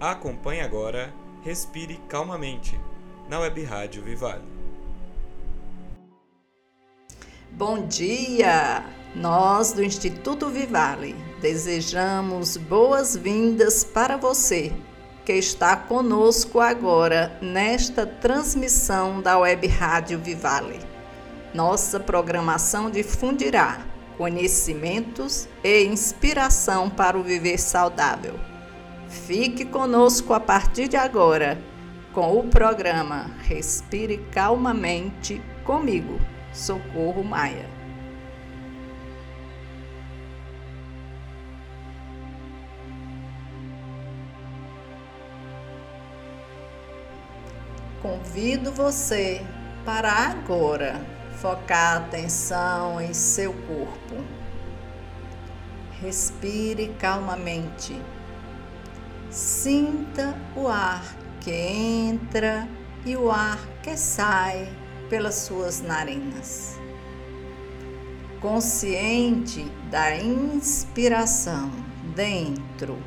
Acompanhe agora Respire Calmamente, na Web Rádio Vivale. Bom dia! Nós do Instituto Vivale desejamos boas-vindas para você que está conosco agora nesta transmissão da Web Rádio Vivale. Nossa programação difundirá conhecimentos e inspiração para o viver saudável Fique conosco a partir de agora com o programa Respire Calmamente comigo, Socorro Maia. Convido você para agora focar a atenção em seu corpo. Respire calmamente Sinta o ar que entra e o ar que sai pelas suas narinas. Consciente da inspiração dentro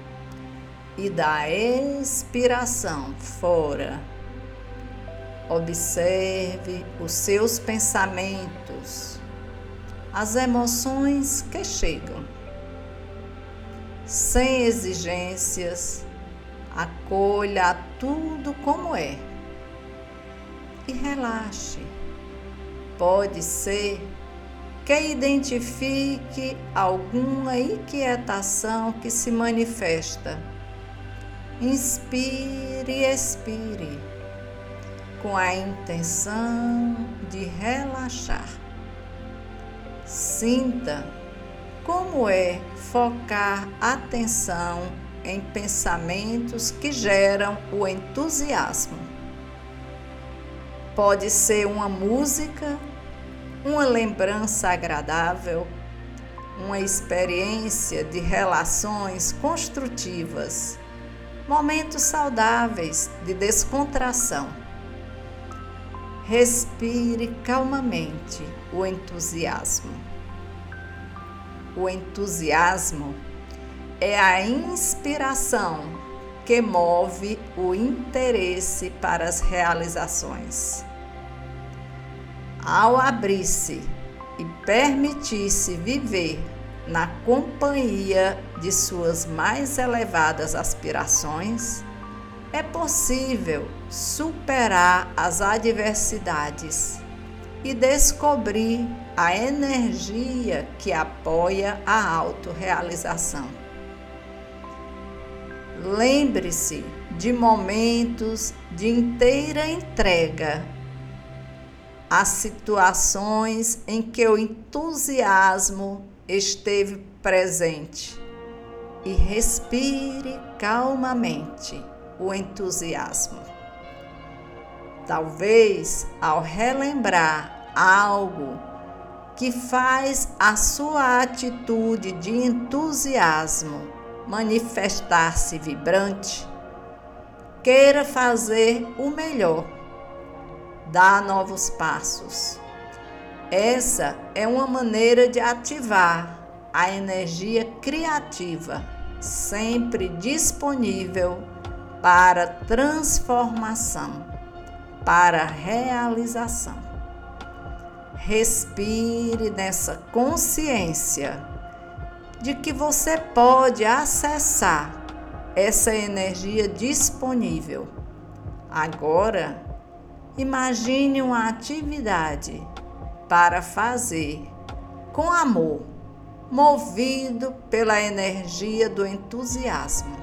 e da expiração fora. Observe os seus pensamentos, as emoções que chegam, sem exigências Acolha tudo como é e relaxe. Pode ser que identifique alguma inquietação que se manifesta. Inspire e expire com a intenção de relaxar. Sinta como é focar atenção em pensamentos que geram o entusiasmo. Pode ser uma música, uma lembrança agradável, uma experiência de relações construtivas, momentos saudáveis de descontração. Respire calmamente o entusiasmo. O entusiasmo é a inspiração que move o interesse para as realizações. Ao abrir-se e permitir-se viver na companhia de suas mais elevadas aspirações, é possível superar as adversidades e descobrir a energia que apoia a autorrealização. Lembre-se de momentos de inteira entrega a situações em que o entusiasmo esteve presente e respire calmamente o entusiasmo. Talvez ao relembrar algo que faz a sua atitude de entusiasmo manifestar-se vibrante, queira fazer o melhor, dar novos passos. Essa é uma maneira de ativar a energia criativa, sempre disponível para transformação, para realização. Respire nessa consciência de que você pode acessar essa energia disponível. Agora, imagine uma atividade para fazer com amor, movido pela energia do entusiasmo.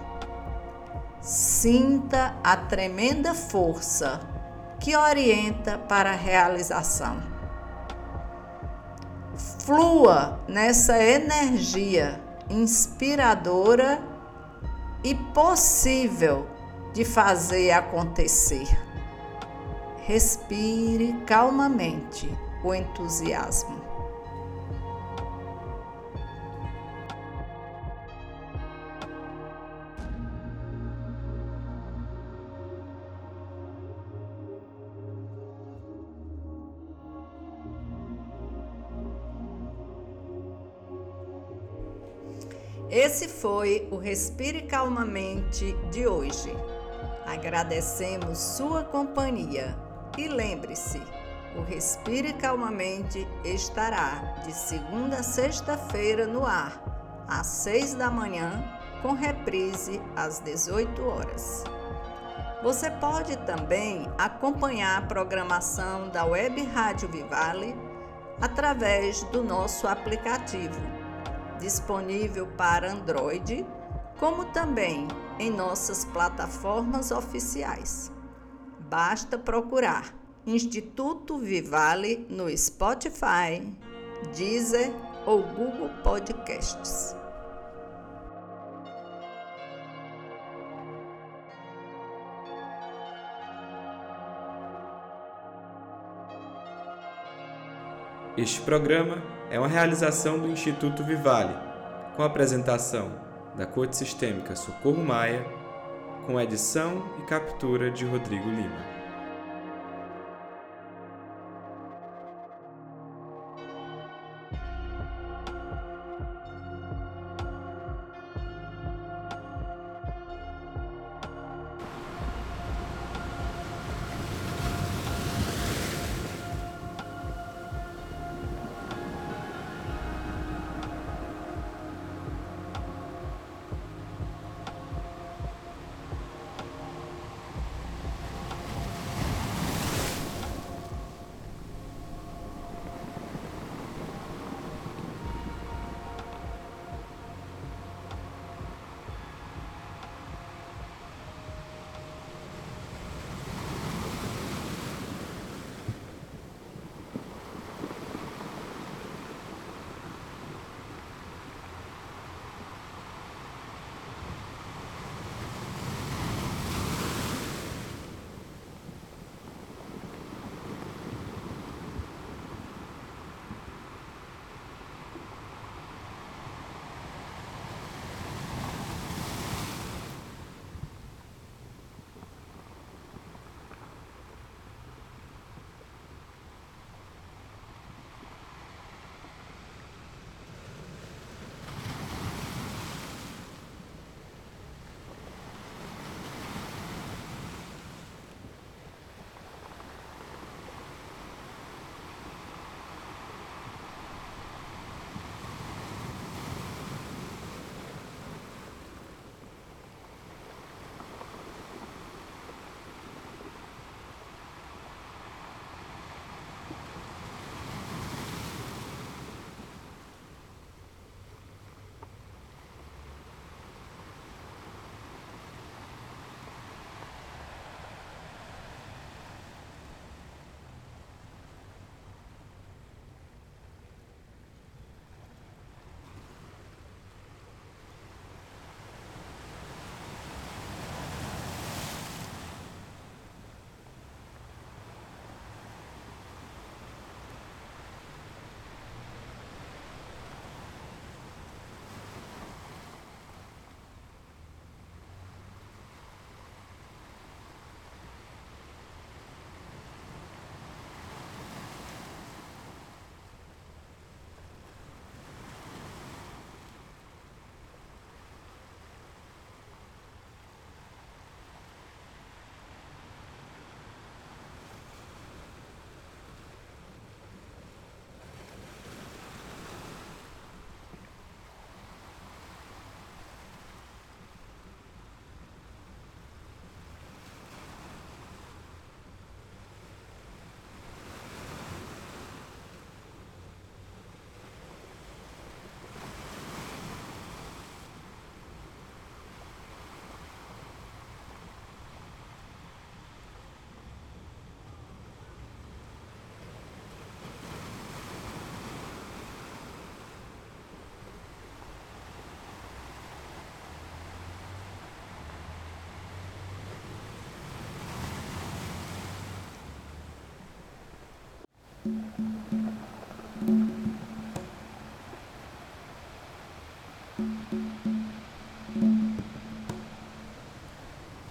Sinta a tremenda força que orienta para a realização flua nessa energia inspiradora e possível de fazer acontecer. Respire calmamente o entusiasmo. Esse foi o Respire Calmamente de hoje. Agradecemos sua companhia e lembre-se, o Respire Calmamente estará de segunda a sexta-feira no ar, às seis da manhã, com reprise às 18 horas. Você pode também acompanhar a programação da Web Rádio Vivale através do nosso aplicativo, disponível para Android, como também em nossas plataformas oficiais. Basta procurar Instituto Vivale no Spotify, Deezer ou Google Podcasts. Este programa é uma realização do Instituto Vivale, com apresentação da Corte Sistêmica Socorro Maia, com edição e captura de Rodrigo Lima.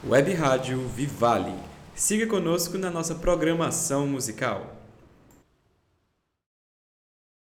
Web Rádio Vivale. Siga conosco na nossa programação musical.